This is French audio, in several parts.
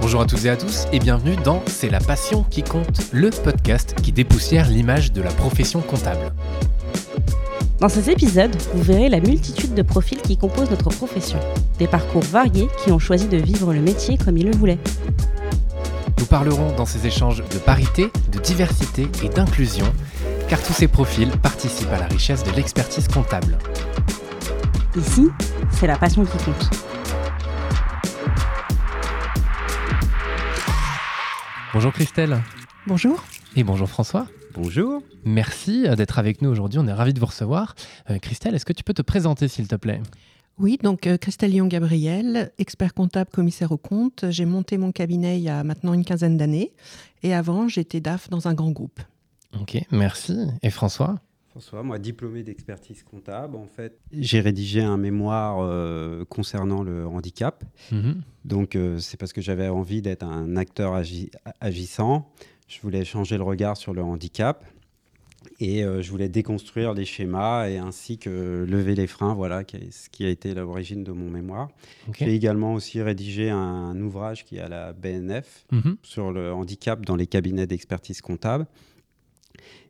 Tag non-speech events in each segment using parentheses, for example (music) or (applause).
Bonjour à toutes et à tous et bienvenue dans C'est la passion qui compte, le podcast qui dépoussière l'image de la profession comptable. Dans ces épisodes, vous verrez la multitude de profils qui composent notre profession. Des parcours variés qui ont choisi de vivre le métier comme ils le voulaient. Nous parlerons dans ces échanges de parité, de diversité et d'inclusion, car tous ces profils participent à la richesse de l'expertise comptable. Ici, c'est la passion qui compte. Bonjour Christelle. Bonjour. Et bonjour François. Bonjour. Merci d'être avec nous aujourd'hui. On est ravis de vous recevoir. Euh, Christelle, est-ce que tu peux te présenter s'il te plaît? Oui, donc euh, Christelle Lyon-Gabriel, expert comptable, commissaire aux comptes. J'ai monté mon cabinet il y a maintenant une quinzaine d'années. Et avant, j'étais DAF dans un grand groupe. Ok, merci. Et François? François, moi diplômé d'expertise comptable, en fait, j'ai rédigé un mémoire euh, concernant le handicap. Mhm. Donc euh, c'est parce que j'avais envie d'être un acteur agi- agissant. Je voulais changer le regard sur le handicap et euh, je voulais déconstruire les schémas et ainsi que lever les freins. Voilà, qui est- ce qui a été l'origine de mon mémoire. J'ai également aussi rédigé un ouvrage qui est à la BNF Mhm. sur le handicap dans les cabinets d'expertise comptable.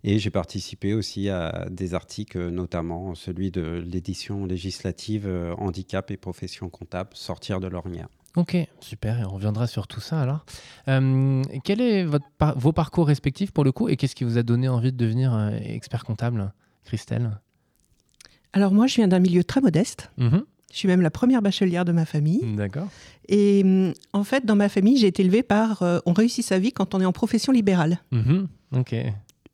Et j'ai participé aussi à des articles, notamment celui de l'édition législative euh, Handicap et profession comptable, sortir de l'ornière. Ok, super, et on reviendra sur tout ça alors. Euh, quel est votre par- vos parcours respectifs pour le coup et qu'est-ce qui vous a donné envie de devenir euh, expert comptable, Christelle? Alors moi, je viens d'un milieu très modeste. Mhm. Je suis même la première bachelière de ma famille. D'accord. Et hum, en fait, dans ma famille, j'ai été élevée par euh, on réussit sa vie quand on est en profession libérale. Mhm. Ok.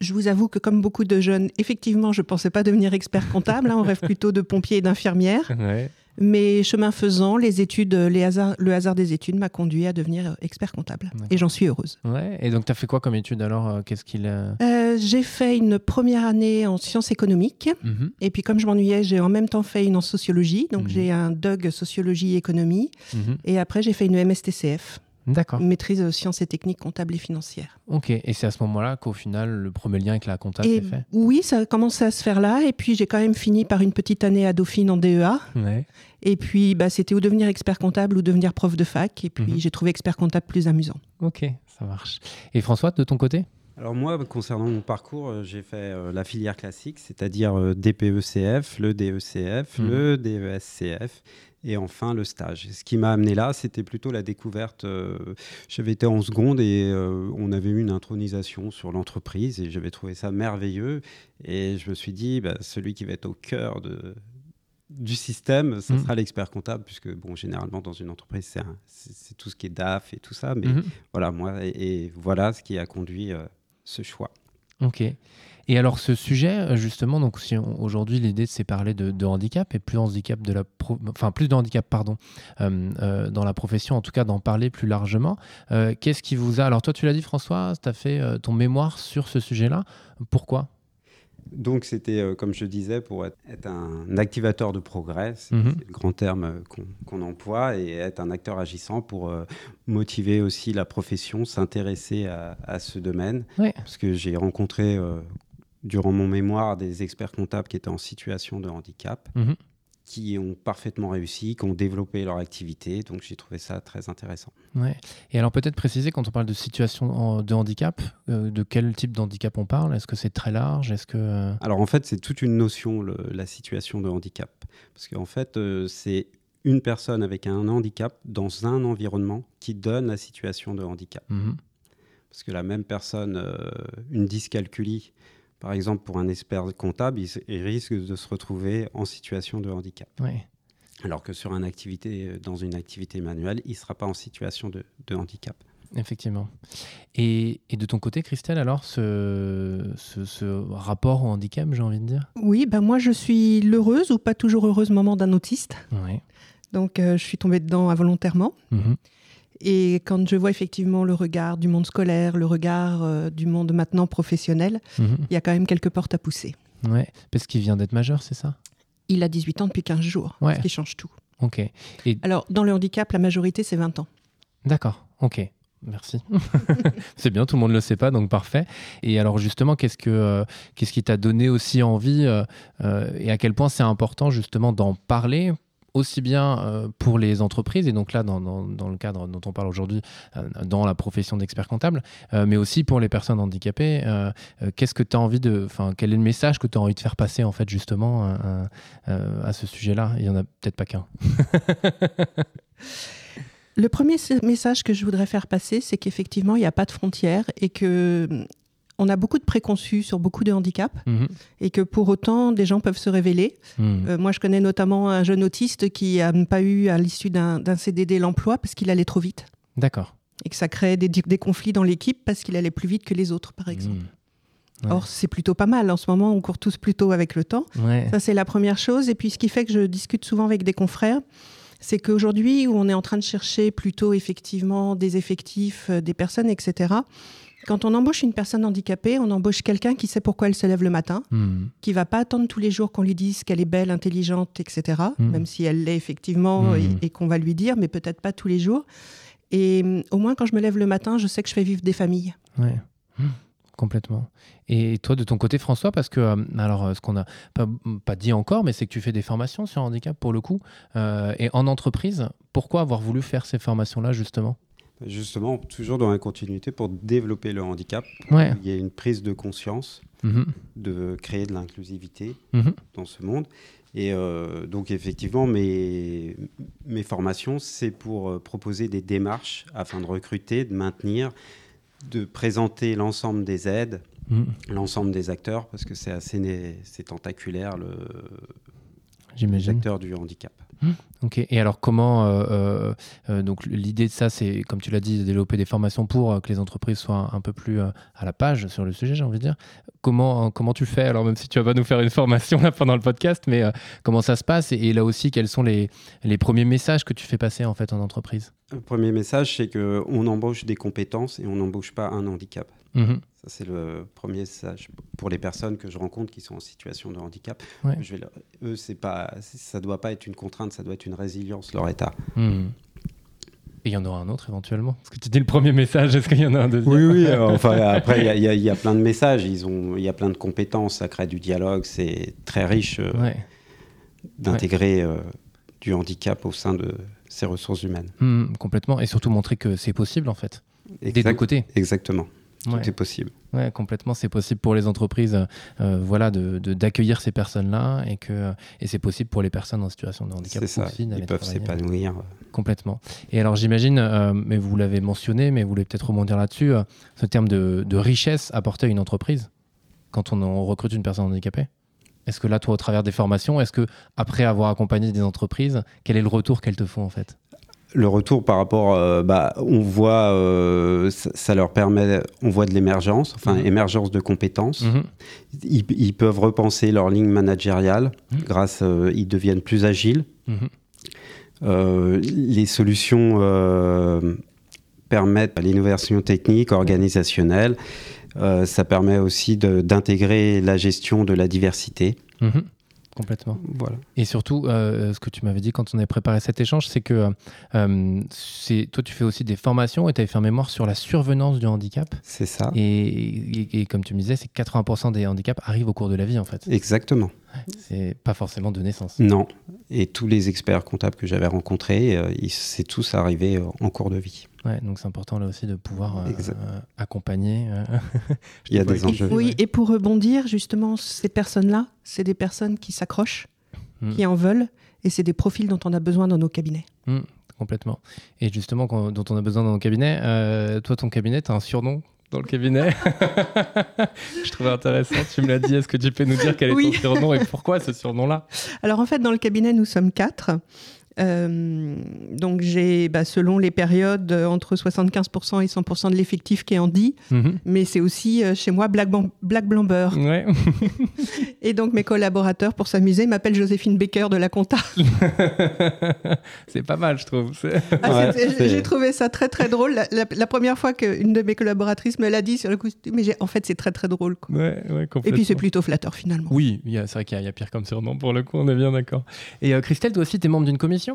Je vous avoue que comme beaucoup de jeunes, effectivement, je ne pensais pas devenir expert comptable. hein, on rêve plutôt de pompier et d'infirmière. Ouais. Mais chemin faisant, les études, les hasards, le hasard des études m'a conduit à devenir euh, expert comptable. Et j'en suis heureuse. Ouais. Et donc, tu as fait quoi comme étude alors euh, Qu'est-ce qu'il. euh, Euh, j'ai fait une première année en sciences économiques. mhm. Et puis comme je m'ennuyais, j'ai en même temps fait une en sociologie. Donc Mhm. j'ai un DUG sociologie économie. Mhm. Et après j'ai fait une MSTCF, D'accord. maîtrise euh, sciences et techniques comptables et financières. Ok. Et c'est à ce moment-là qu'au final, le premier lien avec la compta s'est fait? oui, ça a commencé à se faire là. Et puis j'ai quand même fini par une petite année à Dauphine en DEA. Ouais. Et puis bah, c'était ou devenir expert comptable ou devenir prof de fac. Et puis Mhm. j'ai trouvé expert comptable plus amusant. Ok, ça marche. Et François, de ton côté? Alors moi, concernant mon parcours, euh, j'ai fait euh, la filière classique, c'est-à-dire euh, DPECF, le DECF, Mhm. le DESCF et enfin le stage. Ce qui m'a amené là, c'était plutôt la découverte. euh, j'avais été en seconde et on avait eu une intronisation sur l'entreprise et j'avais trouvé ça merveilleux. Et je me suis dit, bah, celui qui va être au cœur de, du système, ça Mhm. sera l'expert comptable, puisque bon, généralement dans une entreprise, c'est, un- c'est- c'est tout ce qui est DAF et tout ça. Mais Mhm. voilà, moi, et, et voilà ce qui a conduit euh, ce choix. Ok. Et alors ce sujet, euh, justement, donc aujourd'hui l'idée c'est parler de, handicap et plus handicap de la, pro- enfin plus de handicap euh, euh, dans la profession, en tout cas d'en parler plus largement. Qu'est-ce qui vous a Alors toi tu l'as dit François, tu as fait ton mémoire sur ce sujet-là. Pourquoi? Donc c'était, euh, comme je disais, pour être, être un activateur de progrès, c'est Mhm. le grand terme euh, qu'on emploie, et être un acteur agissant pour euh, motiver aussi la profession, s'intéresser à, à ce domaine. Parce que j'ai rencontré, durant mon mémoire, des experts comptables qui étaient en situation de handicap, Mhm. Qui ont parfaitement réussi, qui ont développé leur activité, donc j'ai trouvé ça très intéressant. Ouais. Et alors peut-être préciser quand on parle de situation de handicap, euh, de quel type d'handicap on parle? Est-ce que c'est très large? Est-ce que euh, Alors en fait, c'est toute une notion, le- la situation de handicap. Parce qu'en fait, euh, c'est une personne avec un handicap dans un environnement qui donne la situation de handicap. mhm. Parce que la même personne, euh, une dyscalculie, par exemple pour un expert comptable, il, risque de se retrouver en situation de handicap. Ouais. Alors que sur une activité, euh, dans une activité manuelle, il ne sera pas en situation de, de handicap. Effectivement. Et, et de ton côté, Christelle, alors, ce, ce, ce rapport au handicap, j'ai envie de dire? Oui, ben moi je suis l'heureuse ou pas toujours heureuse maman d'un autiste. Oui. Donc euh, je suis tombée dedans involontairement. Mhm. Et quand je vois effectivement le regard du monde scolaire, le regard euh, du monde maintenant professionnel, Mhm. il y a quand même quelques portes à pousser. Ouais. Parce qu'il vient d'être majeur, c'est ça? Il a 18 ans depuis 15 jours, Ouais. ce qui change tout. Ok. Alors, dans le handicap, la majorité, c'est 20 ans. D'accord. Ok. Merci. (laughs) c'est bien, tout le monde ne le sait pas, donc parfait. Et alors justement, qu'est-ce, que, euh, qu'est-ce qui t'a donné aussi envie euh, euh, et à quel point c'est important justement d'en parler? Aussi bien pour les entreprises, et donc là, dans, le cadre dont on parle aujourd'hui, dans la profession d'expert comptable, mais aussi pour les personnes handicapées. qu'est-ce que tu as envie de. Enfin, quel est le message que tu as envie de faire passer, en fait, justement, à ce sujet-là? Il n'y en a peut-être pas qu'un. (laughs) Le premier message que je voudrais faire passer, c'est qu'effectivement, il n'y a pas de frontières et que on a beaucoup de préconçus sur beaucoup de handicaps mhm. et que pour autant, des gens peuvent se révéler. Mhm. Euh, moi, je connais notamment un jeune autiste qui n'a pas eu, à l'issue d'un CDD, l'emploi parce qu'il allait trop vite. D'accord. Et que ça crée des, des conflits dans l'équipe parce qu'il allait plus vite que les autres, par exemple. Mhm. Or, c'est plutôt pas mal. En ce moment, on court tous plutôt avec le temps. Ça, c'est la première chose. Et puis, ce qui fait que je discute souvent avec des confrères, c'est qu'aujourd'hui, où on est en train de chercher plutôt effectivement des effectifs, euh, des personnes, etc., quand on embauche une personne handicapée, on embauche quelqu'un qui sait pourquoi elle se lève le matin, qui hmm. qui va pas attendre tous les jours qu'on lui dise qu'elle est belle, intelligente, etc., hmm. même si elle l'est effectivement hmm. et, qu'on va lui dire, mais peut-être pas tous les jours. Et au moins, quand je me lève le matin, je sais que je fais vivre des familles. Ouais complètement. Et toi, de ton côté, François, parce que, euh, alors, euh, ce qu'on n'a pas, pas, dit encore, mais c'est que tu fais des formations sur handicap pour le coup. Euh, et en entreprise, pourquoi avoir voulu faire ces formations-là, justement? Justement, toujours dans la continuité pour développer le handicap. Il y a une prise de conscience mm-hmm. de créer de l'inclusivité mm-hmm. dans ce monde. Et donc, effectivement, mes, mes formations, c'est pour proposer des démarches afin de recruter, de maintenir de présenter l'ensemble des aides, mm. l'ensemble des acteurs, parce que c'est assez c'est tentaculaire, le, les acteurs du handicap. Mm. Ok. Et alors, comment euh, euh, euh, donc l'idée de ça, c'est comme tu l'as dit, de développer des formations pour que les entreprises soient un peu plus à la page sur le sujet, j'ai envie de dire. Comment comment tu fais? Alors même si tu vas pas nous faire une formation là pendant le podcast, mais comment ça se passe? Et, là aussi, quels sont les, les premiers messages que tu fais passer en fait en entreprise? Le premier message, c'est que on embauche des compétences et on n'embauche pas un handicap. Mm-hmm. Ça, c'est le premier message pour les personnes que je rencontre qui sont en situation de handicap. Je vais eux, c'est pas, ça doit pas être une contrainte, ça doit être une résilience, leur état. Et il y en aura un autre éventuellement? Parce que tu dis le premier message, est-ce qu'il y en a un deuxième? Oui, oui. enfin, (laughs) après, il y, y, a plein de messages. Il y a plein de compétences. Ça crée du dialogue. C'est très riche euh, d'intégrer euh, du handicap au sein de ces ressources humaines. Mm, complètement. Et surtout montrer que c'est possible en fait. Des deux côtés. Exactement. Tout est possible. Ouais, complètement, c'est possible pour les entreprises, euh, voilà, de d'accueillir ces personnes-là et que et c'est possible pour les personnes en situation de handicap aussi. Ils peuvent s'épanouir. Complètement. Et alors j'imagine, euh, mais vous l'avez mentionné, mais vous voulez peut-être rebondir là-dessus, euh, ce terme de, de, richesse apportée à une entreprise quand on, on recrute une personne handicapée? Est-ce que là, toi, au travers des formations, est-ce que après avoir accompagné des entreprises, quel est le retour qu'elles te font en fait? Le retour par rapport, euh, bah, on voit, euh, ça, leur permet, on voit de l'émergence, enfin mhm. émergence de compétences. Mhm. Ils, peuvent repenser leur ligne managériale mhm. grâce, euh, ils deviennent plus agiles. les solutions permettent l'innovation technique, organisationnelle. ça permet aussi d'intégrer la gestion de la diversité. Complètement. Voilà. Et surtout, euh, ce que tu m'avais dit quand on avait préparé cet échange, c'est que euh, c'est toi, tu fais aussi des formations et tu avais fait un mémoire sur la survenance du handicap. C'est ça. Et, comme tu me disais, c'est 80% des handicaps arrivent au cours de la vie, en fait. Exactement. C'est pas forcément de naissance. Non. Et tous les experts comptables que j'avais rencontrés, euh, c'est tous arrivé en cours de vie. Ouais, donc c'est important là aussi de pouvoir accompagner. (laughs) Il y a des enjeux. Oui, et pour rebondir, justement, ces personnes-là, c'est des personnes qui s'accrochent, hmm. qui en veulent, et c'est des profils dont on a besoin dans nos cabinets. Hmm, complètement. Et justement, dont on a besoin dans nos cabinets, euh, toi, ton cabinet, tu as un surnom dans le cabinet. (laughs) je trouvais intéressant, tu me l'as dit. Est-ce que tu peux nous dire quel est ton surnom et pourquoi ce surnom-là? Alors en fait, dans le cabinet, nous sommes quatre. Euh, donc j'ai, bah, selon les périodes, euh, entre 75% et 100% de l'effectif qui est en dit, mhm. mais c'est aussi euh, chez moi Black, Black Blamber. (laughs) et donc mes collaborateurs, pour s'amuser, m'appellent Joséphine Baker de la Compta. (laughs) c'est pas mal, je trouve. Ah, j'ai trouvé ça très très drôle. La, première fois qu'une de mes collaboratrices me l'a dit sur le costume, mais en fait c'est très très drôle. et puis c'est plutôt flatteur finalement. Oui, c'est vrai qu'il y, a pire comme surnom pour le coup, on est bien d'accord. Et Christelle, toi aussi, tu es membre d'une commission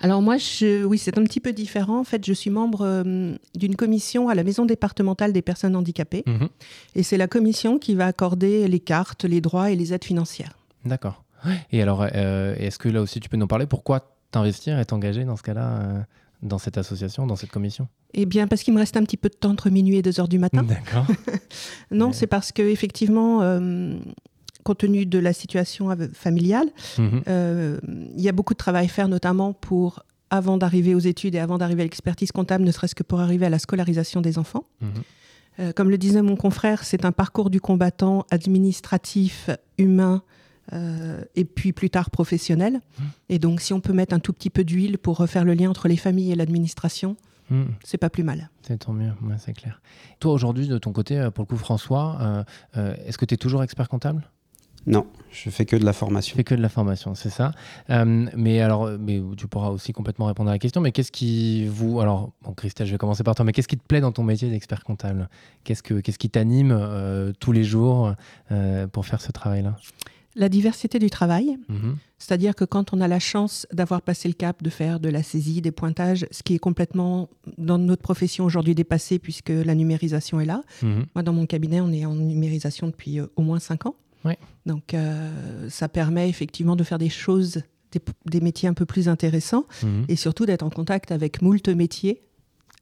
alors moi, je, oui, c'est un petit peu différent. En fait, je suis membre euh, d'une commission à la Maison départementale des personnes handicapées. Mhm. Et c'est la commission qui va accorder les cartes, les droits et les aides financières. D'accord. Et alors, euh, est-ce que là aussi, tu peux nous parler? Pourquoi t'investir et t'engager dans ce cas-là euh, dans cette association, dans cette commission? Eh bien, parce qu'il me reste un petit peu de temps entre minuit et 2 heures du matin. D'accord. (laughs) non, c'est parce que effectivement, compte tenu de la situation familiale, mhm. euh, il y a beaucoup de travail à faire, notamment pour, avant d'arriver aux études et avant d'arriver à l'expertise comptable, ne serait-ce que pour arriver à la scolarisation des enfants. Mhm. Euh, comme le disait mon confrère, c'est un parcours du combattant administratif, humain, euh, et puis plus tard professionnel. Mhm. Et donc, si on peut mettre un tout petit peu d'huile pour refaire le lien entre les familles et l'administration, c'est pas plus mal. C'est tant mieux, c'est clair. Toi, aujourd'hui, de ton côté, pour le coup, François, est-ce que tu es toujours expert comptable? Non, je fais que de la formation. Je fais que de la formation, c'est ça. Euh, mais alors, mais tu pourras aussi complètement répondre à la question. Mais qu'est-ce qui vous, alors, bon, Christelle, je vais commencer par toi. Mais qu'est-ce qui te plaît dans ton métier d'expert comptable? Qu'est-ce que, qu'est-ce qui t'anime euh, tous les jours euh, pour faire ce travail-là? La diversité du travail. Mhm. C'est-à-dire que quand on a la chance d'avoir passé le cap de faire de la saisie, des pointages, ce qui est complètement dans notre profession aujourd'hui dépassé puisque la numérisation est là. Mhm. Moi, dans mon cabinet, on est en numérisation depuis au moins cinq ans. Donc, euh, ça permet effectivement de faire des choses, des, métiers un peu plus intéressants mhm. et surtout d'être en contact avec moult métiers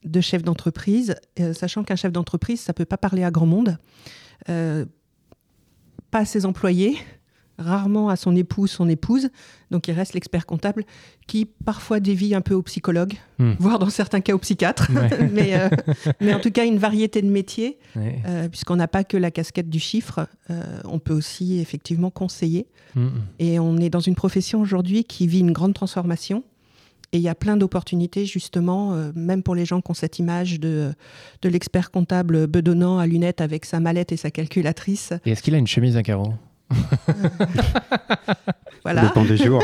de chefs d'entreprise, euh, sachant qu'un chef d'entreprise, ça ne peut pas parler à grand monde, euh, pas à ses employés, rarement à son époux, son épouse. Donc il reste l'expert comptable qui parfois dévie un peu au psychologue, hmm. voire dans certains cas au psychiatre. (laughs) mais, euh, mais, en tout cas, une variété de métiers, euh, puisqu'on n'a pas que la casquette du chiffre, euh, on peut aussi effectivement conseiller. Hmm. Et on est dans une profession aujourd'hui qui vit une grande transformation. Et il y a plein d'opportunités, justement, même pour les gens qui ont cette image de, de l'expert comptable bedonnant à lunettes avec sa mallette et sa calculatrice. Et est-ce qu'il a une chemise à carreaux? (laughs) voilà. Ça dépend des jours.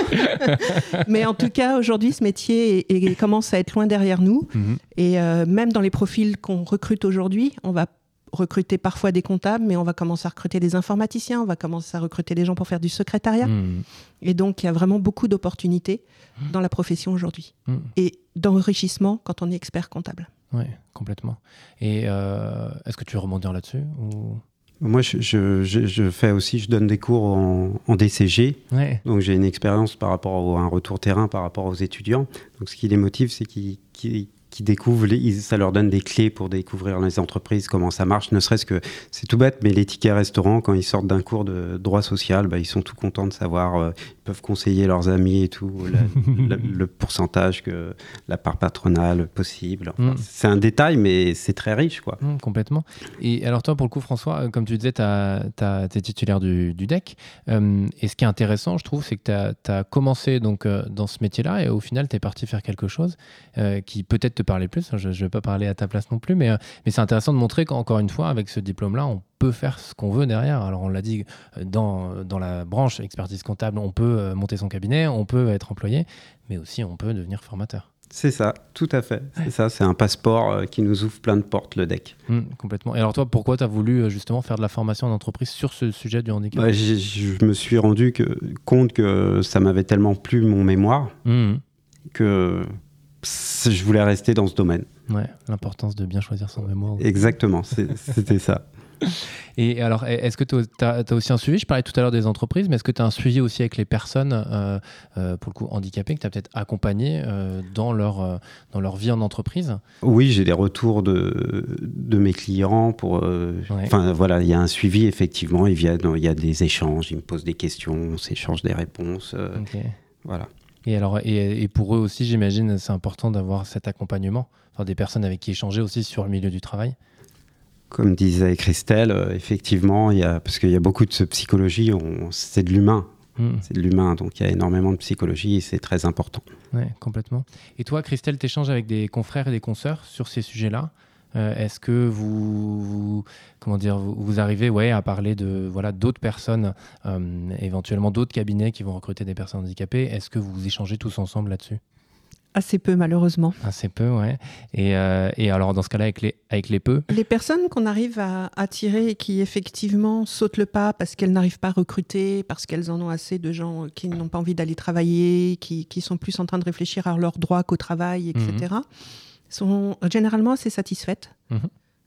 (laughs) Mais en tout cas, aujourd'hui, ce métier commence à être loin derrière nous. Mhm. Et euh, même dans les profils qu'on recrute aujourd'hui, on va recruter parfois des comptables, mais on va commencer à recruter des informaticiens, on va commencer à recruter des gens pour faire du secrétariat. Mhm. Et donc, il y a vraiment beaucoup d'opportunités dans la profession aujourd'hui. Mhm. Et d'enrichissement quand on est expert comptable. Oui, complètement. Et euh, est-ce que tu veux rebondir là-dessus ou... Moi, je, je, fais aussi, je donne des cours en, DCG. Donc, j'ai une expérience par rapport à un retour terrain par rapport aux étudiants. Donc, ce qui les motive, c'est qu'ils qui découvrent, ça leur donne des clés pour découvrir les entreprises, comment ça marche, ne serait-ce que, c'est tout bête, mais les tickets restaurants, quand ils sortent d'un cours de droit social, bah, ils sont tout contents de savoir, euh, ils peuvent conseiller leurs amis et tout, (laughs) le pourcentage, que la part patronale possible. Mm. C'est un détail, mais c'est très riche. quoi. Mm, complètement. Et alors toi, pour le coup, François, euh, comme tu disais, tu es titulaire du, du DEC. Euh, et ce qui est intéressant, je trouve, c'est que tu as, commencé donc, dans ce métier-là et au final, tu es parti faire quelque chose qui peut-être parler plus. Je ne vais pas parler à ta place non plus, mais, euh, mais c'est intéressant de montrer qu'encore une fois, avec ce diplôme-là, on peut faire ce qu'on veut derrière. Alors, on l'a dit, euh, dans, dans la branche expertise comptable, on peut euh, monter son cabinet, on peut être employé, mais aussi on peut devenir formateur. C'est ça, tout à fait. C'est ça, c'est un passeport qui nous ouvre plein de portes, le DEC. Mmh, complètement. Et alors toi, pourquoi tu as voulu justement faire de la formation en entreprise sur ce sujet du handicap? Bah, Je me suis rendu que, compte que ça m'avait tellement plu mon mémoire mmh. que je voulais rester dans ce domaine. Ouais, l'importance de bien choisir son mémoire. Exactement, (laughs) c'était ça. Et alors, est-ce que tu as, aussi un suivi? Je parlais tout à l'heure des entreprises, mais est-ce que tu as un suivi aussi avec les personnes, euh, euh, pour le coup, handicapées, que tu as peut-être accompagnées euh, dans, leur, dans leur vie en entreprise? Oui, j'ai des retours de, de mes clients. Pour, Enfin, voilà, il y a un suivi, effectivement. Il y, a, il y a des échanges, ils me posent des questions, on s'échange des réponses. Voilà. Et, alors, et, pour eux aussi, j'imagine, c'est important d'avoir cet accompagnement, enfin, des personnes avec qui échanger aussi sur le milieu du travail. Comme disait Christelle, euh, effectivement, y a, parce qu'il y a beaucoup de psychologie, c'est de l'humain. Hmm. C'est de l'humain, donc il y a énormément de psychologie et c'est très important. Oui, complètement. Et toi, Christelle, tu échanges avec des confrères et des consoeurs sur ces sujets-là euh, Est-ce que vous, comment dire, vous, arrivez ouais, à parler de voilà d'autres personnes, euh, éventuellement d'autres cabinets qui vont recruter des personnes handicapées? Est-ce que vous échangez tous ensemble là-dessus? Assez peu, malheureusement. Assez peu, ouais. Et, euh, et alors, dans ce cas-là, avec les, avec les peu? Les personnes qu'on arrive à attirer et qui, effectivement, sautent le pas parce qu'elles n'arrivent pas à recruter, parce qu'elles en ont assez de gens qui n'ont pas envie d'aller travailler, qui, qui, sont plus en train de réfléchir à leurs droits qu'au travail, etc.. sont généralement assez satisfaites. Mhm.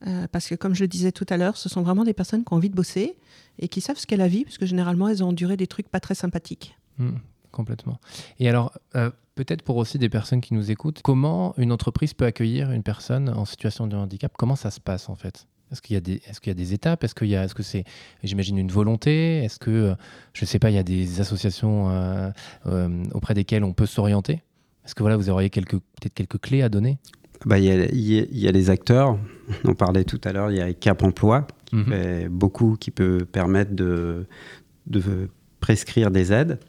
Euh, parce que, comme je le disais tout à l'heure, ce sont vraiment des personnes qui ont envie de bosser et qui savent ce qu'est la vie, parce que généralement, elles ont enduré des trucs pas très sympathiques. Mhm complètement. Et alors, euh, peut-être pour aussi des personnes qui nous écoutent, comment une entreprise peut accueillir une personne en situation de handicap? Comment ça se passe en fait? Est-ce qu'il y a des, est-ce qu'il y a des étapes? Est-ce qu'il y a, est-ce que c'est, j'imagine, une volonté? Est-ce que, euh, je ne sais pas, il y a des associations euh, auprès desquelles on peut s'orienter? Est-ce que voilà, vous auriez quelques, peut-être quelques clés à donner? Bah, il, y a, il, y a, les acteurs, on parlait tout à l'heure, il y a Cap Emploi, qui mhm. fait beaucoup, qui peut permettre de, de prescrire des aides.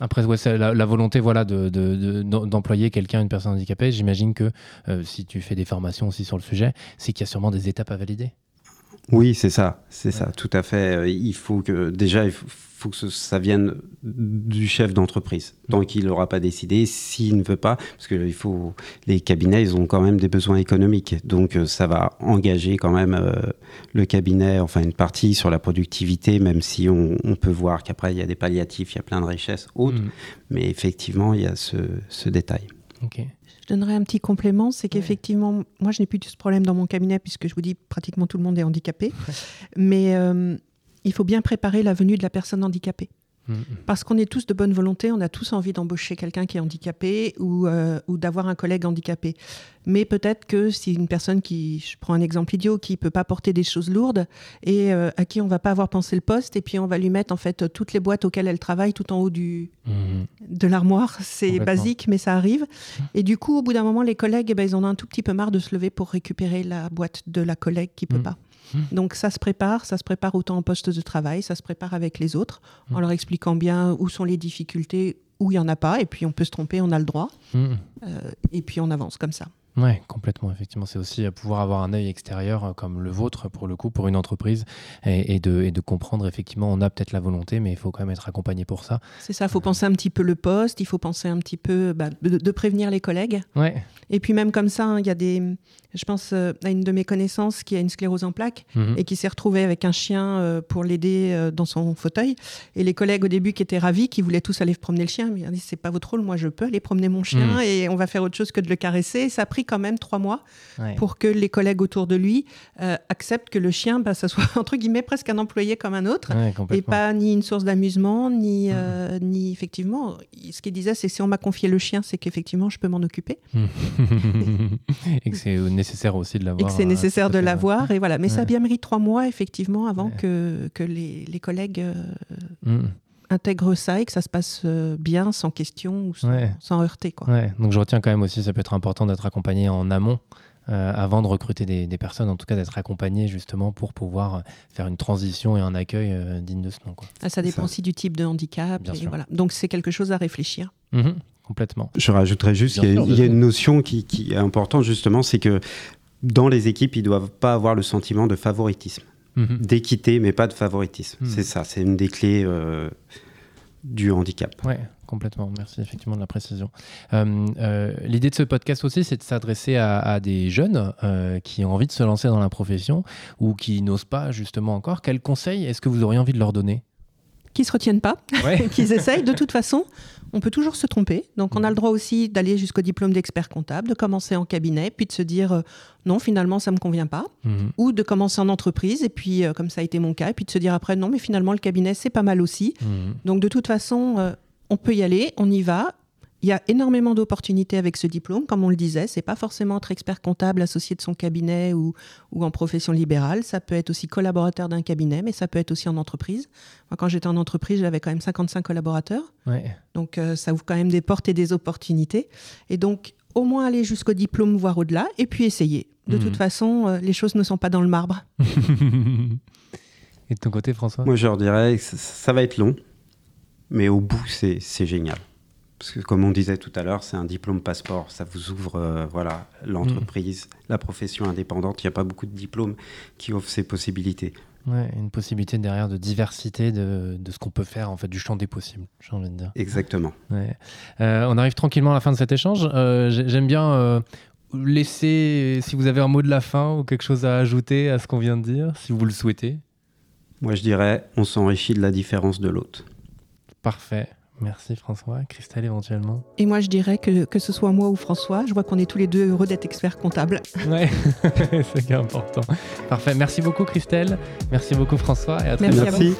Après, ouais, la, la, volonté voilà, d'employer de, de, quelqu'un, une personne handicapée, j'imagine que euh, si tu fais des formations aussi sur le sujet, c'est qu'il y a sûrement des étapes à valider. Oui, c'est ça, c'est ça, tout à fait. Euh, il faut que déjà, il faut, faut que ça vienne du chef d'entreprise. Tant qu'il n'aura pas décidé, s'il ne veut pas, parce que il faut, les cabinets, ils ont quand même des besoins économiques. Donc euh, ça va engager quand même euh, le cabinet, enfin une partie sur la productivité, même si on, peut voir qu'après il y a des palliatifs, il y a plein de richesses autres. Mm. Mais effectivement, il y a ce, ce détail. Je donnerais un petit complément, c'est qu'effectivement, moi je n'ai plus de ce problème dans mon cabinet puisque je vous dis pratiquement tout le monde est handicapé. Mais euh, il faut bien préparer la venue de la personne handicapée. Mm, mm. Parce qu'on est tous de bonne volonté, on a tous envie d'embaucher quelqu'un qui est handicapé ou, euh, ou d'avoir un collègue handicapé. Mais peut-être que si une personne qui, je prends un exemple idiot, qui peut pas porter des choses lourdes et euh, à qui on va pas avoir pensé le poste et puis on va lui mettre en fait toutes les boîtes auxquelles elle travaille tout en haut du, mm, de l'armoire, c'est basique mais ça arrive. Et du coup, au bout d'un moment, les collègues, eh ben, ils en ont un tout petit peu marre de se lever pour récupérer la boîte de la collègue qui peut pas. Mmh. Donc ça se prépare, ça se prépare autant en poste de travail, ça se prépare avec les autres, en mmh. leur expliquant bien où sont les difficultés, où il n'y en a pas, et puis on peut se tromper, on a le droit, mmh. euh, et puis on avance comme ça. Oui, complètement. Effectivement, c'est aussi pouvoir avoir un œil extérieur euh, comme le vôtre, pour le coup, pour une entreprise, et, de, et de, comprendre, effectivement, on a peut-être la volonté, mais il faut quand même être accompagné pour ça. C'est ça, il faut penser un petit peu le poste, il faut penser un petit peu bah, de, prévenir les collègues. Ouais. Et puis même comme ça, hein, il y a des... Je pense euh, à une de mes connaissances qui a une sclérose en plaques mhm. et qui s'est retrouvée avec un chien euh, pour l'aider dans son fauteuil. Et les collègues au début qui étaient ravis, qui voulaient tous aller promener le chien, ils dit c'est pas votre rôle, moi je peux aller promener mon chien mhm. et on va faire autre chose que de le caresser. Ça a pris quand même trois mois pour que les collègues autour de lui euh, acceptent que le chien, bah, ça soit (laughs) entre guillemets presque un employé comme un autre, et pas ni une source d'amusement, ni, euh, ni effectivement. Ce qu'il disait, c'est si on m'a confié le chien, c'est qu'effectivement je peux m'en occuper. (laughs) et que c'est nécessaire aussi de l'avoir. Et que c'est nécessaire de l'avoir, et voilà. Mais ça a bien mérité trois mois effectivement avant que, que les, les collègues. Euh, mm intègre ça et que ça se passe euh, bien, sans question ou sans, heurter. Quoi. Donc je retiens quand même aussi, ça peut être important d'être accompagné en amont. Euh, avant de recruter des, personnes, en tout cas d'être accompagné justement pour pouvoir euh, faire une transition et un accueil digne de ce nom. Quoi. Ah, ça dépend aussi du type de handicap. voilà. Donc c'est quelque chose à réfléchir. Mhm, complètement. Je rajouterais juste qu'il y, a une notion qui, qui est importante justement, c'est que dans les équipes, ils ne doivent pas avoir le sentiment de favoritisme. Mhm. d'équité, mais pas de favoritisme. Mhm. C'est ça, c'est une des clés euh, du handicap. Oui, complètement. Merci effectivement de la précision. Euh, euh, l'idée de ce podcast aussi, c'est de s'adresser à, des jeunes qui ont envie de se lancer dans la profession ou qui n'osent pas justement encore. Quels conseils est-ce que vous auriez envie de leur donner? Qui se retiennent pas, (laughs) qu'ils essayent. De toute façon, on peut toujours se tromper. Donc, on a le droit aussi d'aller jusqu'au diplôme d'expert comptable, de commencer en cabinet, puis de se dire euh, non, finalement, ça ne me convient pas. Mhm. Ou de commencer en entreprise, et puis, euh, comme ça a été mon cas, et puis de se dire après, non, mais finalement, le cabinet, c'est pas mal aussi. Mhm. Donc, de toute façon, euh, on peut y aller, on y va, il y a énormément d'opportunités avec ce diplôme, comme on le disait. C'est pas forcément être expert comptable associé de son cabinet ou, ou en profession libérale. Ça peut être aussi collaborateur d'un cabinet, mais ça peut être aussi en entreprise. Moi, quand j'étais en entreprise, j'avais quand même 55 collaborateurs. Donc, euh, ça ouvre quand même des portes et des opportunités. Et donc, au moins aller jusqu'au diplôme, voire au-delà, et puis essayer. De toute mmh. façon, euh, les choses ne sont pas dans le marbre. (laughs) et de ton côté, François? Moi, je leur dirais que ça va être long, mais au bout, c'est génial. Parce que comme on disait tout à l'heure, c'est un diplôme passeport. Ça vous ouvre euh, voilà, l'entreprise, la profession indépendante. Il n'y a pas beaucoup de diplômes qui offrent ces possibilités. Ouais, une possibilité derrière de diversité de, de ce qu'on peut faire, en fait, du champ des possibles, j'ai envie de dire. Exactement. Ouais. Euh, on arrive tranquillement à la fin de cet échange. Euh, j'aime bien laisser, si vous avez un mot de la fin ou quelque chose à ajouter à ce qu'on vient de dire, si vous le souhaitez. Moi, je dirais, on s'enrichit de la différence de l'autre. Parfait. Merci François. Christelle éventuellement. Et moi je dirais que que ce soit moi ou François, je vois qu'on est tous les deux heureux d'être experts comptables. Ouais, (laughs) c'est important. Parfait. Merci beaucoup Christelle. Merci beaucoup François et à très bientôt. Merci.